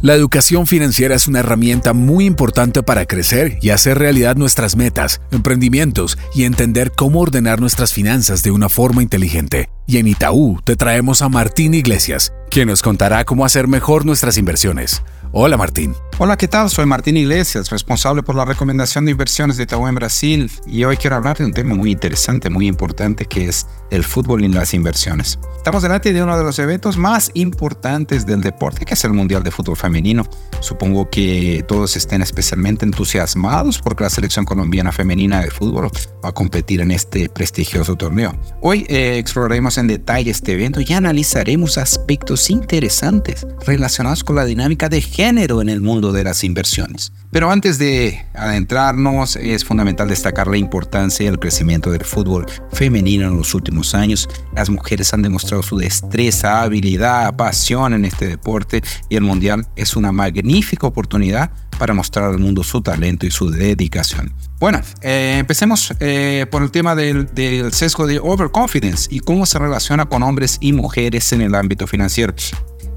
La educación financiera es una herramienta muy importante para crecer y hacer realidad nuestras metas, emprendimientos y entender cómo ordenar nuestras finanzas de una forma inteligente. Y en Itaú te traemos a Martín Iglesias, quien nos contará cómo hacer mejor nuestras inversiones. Hola Martín. Hola, ¿qué tal? Soy Martín Iglesias, responsable por la recomendación de inversiones de Itaú en Brasil y hoy quiero hablar de un tema muy interesante, muy importante que es el fútbol y las inversiones. Estamos delante de uno de los eventos más importantes del deporte, que es el Mundial de Fútbol Femenino. Supongo que todos estén especialmente entusiasmados porque la selección colombiana femenina de fútbol va a competir en este prestigioso torneo. Hoy eh, exploraremos en detalle este evento y analizaremos aspectos interesantes relacionados con la dinámica de género en el mundo de las inversiones. Pero antes de adentrarnos, es fundamental destacar la importancia y el crecimiento del fútbol femenino en los últimos años. Las mujeres han demostrado su destreza, habilidad, pasión en este deporte y el Mundial es una magnífica oportunidad para mostrar al mundo su talento y su dedicación. Bueno, eh, empecemos eh, por el tema del, del sesgo de overconfidence y cómo se relaciona con hombres y mujeres en el ámbito financiero.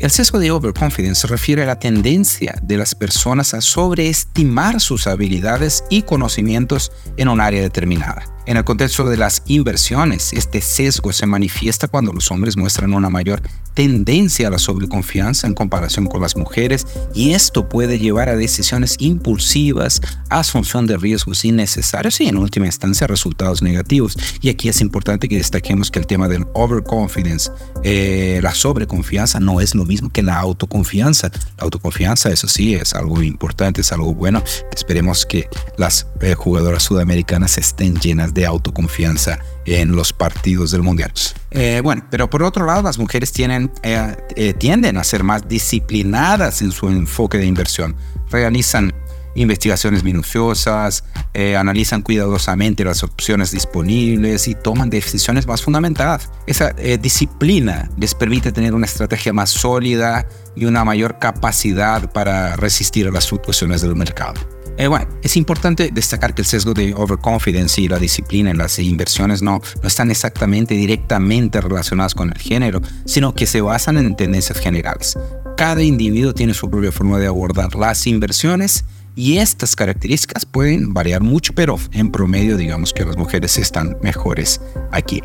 El sesgo de overconfidence refiere a la tendencia de las personas a sobreestimar sus habilidades y conocimientos en un área determinada. En el contexto de las inversiones, este sesgo se manifiesta cuando los hombres muestran una mayor tendencia a la sobreconfianza en comparación con las mujeres y esto puede llevar a decisiones impulsivas, asunción de riesgos innecesarios y en última instancia resultados negativos. Y aquí es importante que destaquemos que el tema del overconfidence, eh, la sobreconfianza no es lo mismo que la autoconfianza. La autoconfianza, eso sí, es algo importante, es algo bueno. Esperemos que las eh, jugadoras sudamericanas estén llenas de autoconfianza en los partidos del mundial. Eh, bueno, pero por otro lado, las mujeres tienen, eh, eh, tienden a ser más disciplinadas en su enfoque de inversión. Realizan investigaciones minuciosas, analizan cuidadosamente las opciones disponibles y toman decisiones más fundamentadas. Esa disciplina les permite tener una estrategia más sólida y una mayor capacidad para resistir a las fluctuaciones del mercado. Eh, es importante destacar que el sesgo de overconfidence y la disciplina en las inversiones no, no están exactamente directamente relacionadas con el género, sino que se basan en tendencias generales. Cada individuo tiene su propia forma de abordar las inversiones y estas características pueden variar mucho, pero en promedio digamos que las mujeres están mejores aquí.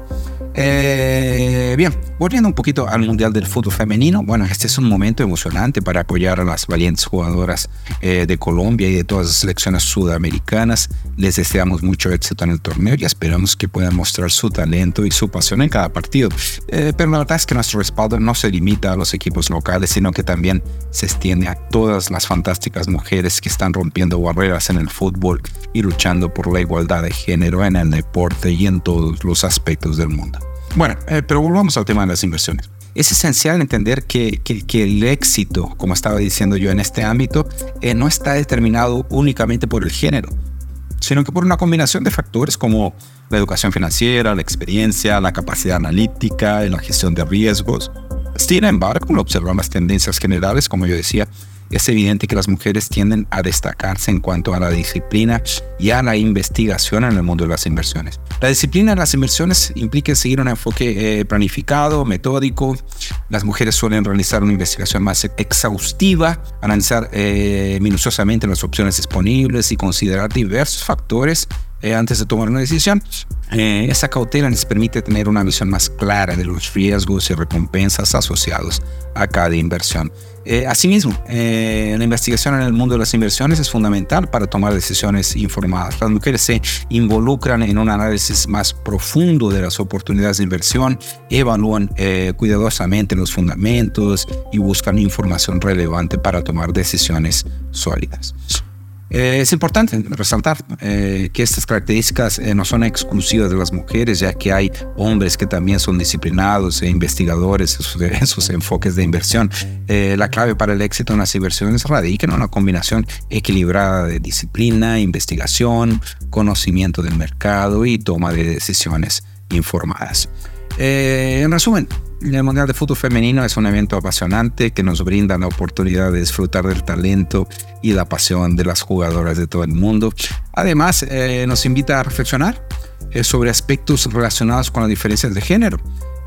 Eh, bien, volviendo un poquito al Mundial del Fútbol Femenino, bueno, este es un momento emocionante para apoyar a las valientes jugadoras eh, de Colombia y de todas las selecciones sudamericanas. Les deseamos mucho éxito en el torneo y esperamos que puedan mostrar su talento y su pasión en cada partido. Eh, pero la verdad es que nuestro respaldo no se limita a los equipos locales, sino que también se extiende a todas las fantásticas mujeres que están rompiendo barreras en el fútbol y luchando por la igualdad de género en el deporte y en todos los aspectos del mundo. Bueno, eh, pero volvamos al tema de las inversiones. Es esencial entender que, que, el éxito, como estaba diciendo yo en este ámbito, eh, no está determinado únicamente por el género, sino que por una combinación de factores como la educación financiera, la experiencia, la capacidad analítica, la gestión de riesgos. Sin embargo, al observar las tendencias generales, como yo decía, es evidente que las mujeres tienden a destacarse en cuanto a la disciplina y a la investigación en el mundo de las inversiones. La disciplina en las inversiones implica seguir un enfoque eh, planificado, metódico. Las mujeres suelen realizar una investigación más exhaustiva, analizar eh, minuciosamente las opciones disponibles y considerar diversos factores eh, antes de tomar una decisión. esa cautela les permite tener una visión más clara de los riesgos y recompensas asociados a cada inversión. Eh, asimismo, eh, la investigación en el mundo de las inversiones es fundamental para tomar decisiones informadas. Las mujeres se involucran en un análisis más profundo de las oportunidades de inversión, evalúan eh, cuidadosamente los fundamentos y buscan información relevante para tomar decisiones sólidas. Eh, es importante resaltar eh, que estas características eh, no son exclusivas de las mujeres, ya que hay hombres que también son disciplinados e investigadores en sus, enfoques de inversión. la clave para el éxito en las inversiones radica en una combinación equilibrada de disciplina, investigación, conocimiento del mercado y toma de decisiones informadas. en resumen, el Mundial de Fútbol Femenino es un evento apasionante que nos brinda la oportunidad de disfrutar del talento y la pasión de las jugadoras de todo el mundo. Además, eh, nos invita a reflexionar eh, sobre aspectos relacionados con las diferencias de género,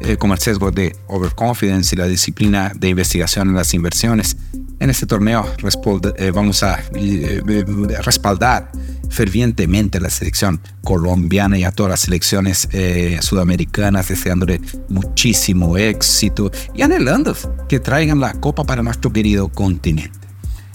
eh, como el sesgo de overconfidence y la disciplina de investigación en las inversiones. En este torneo eh, vamos a eh, respaldar fervientemente la selección colombiana y a todas las selecciones sudamericanas, deseándole muchísimo éxito y anhelando que traigan la copa para nuestro querido continente.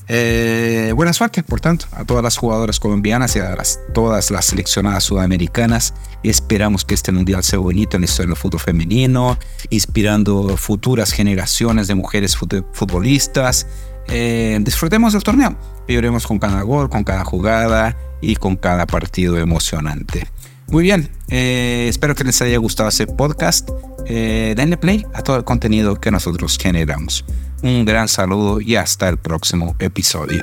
Eh, buena suerte, por tanto, a todas las jugadoras colombianas y a todas las seleccionadas sudamericanas. Esperamos que este mundial sea bonito en la historia del fútbol femenino, inspirando futuras generaciones de mujeres futbolistas. Eh, disfrutemos del torneo. Viviremos con cada gol, con cada jugada y con cada partido emocionante. Muy bien, eh, espero que les haya gustado este podcast. denle play a todo el contenido que nosotros generamos. Un gran saludo y hasta el próximo episodio.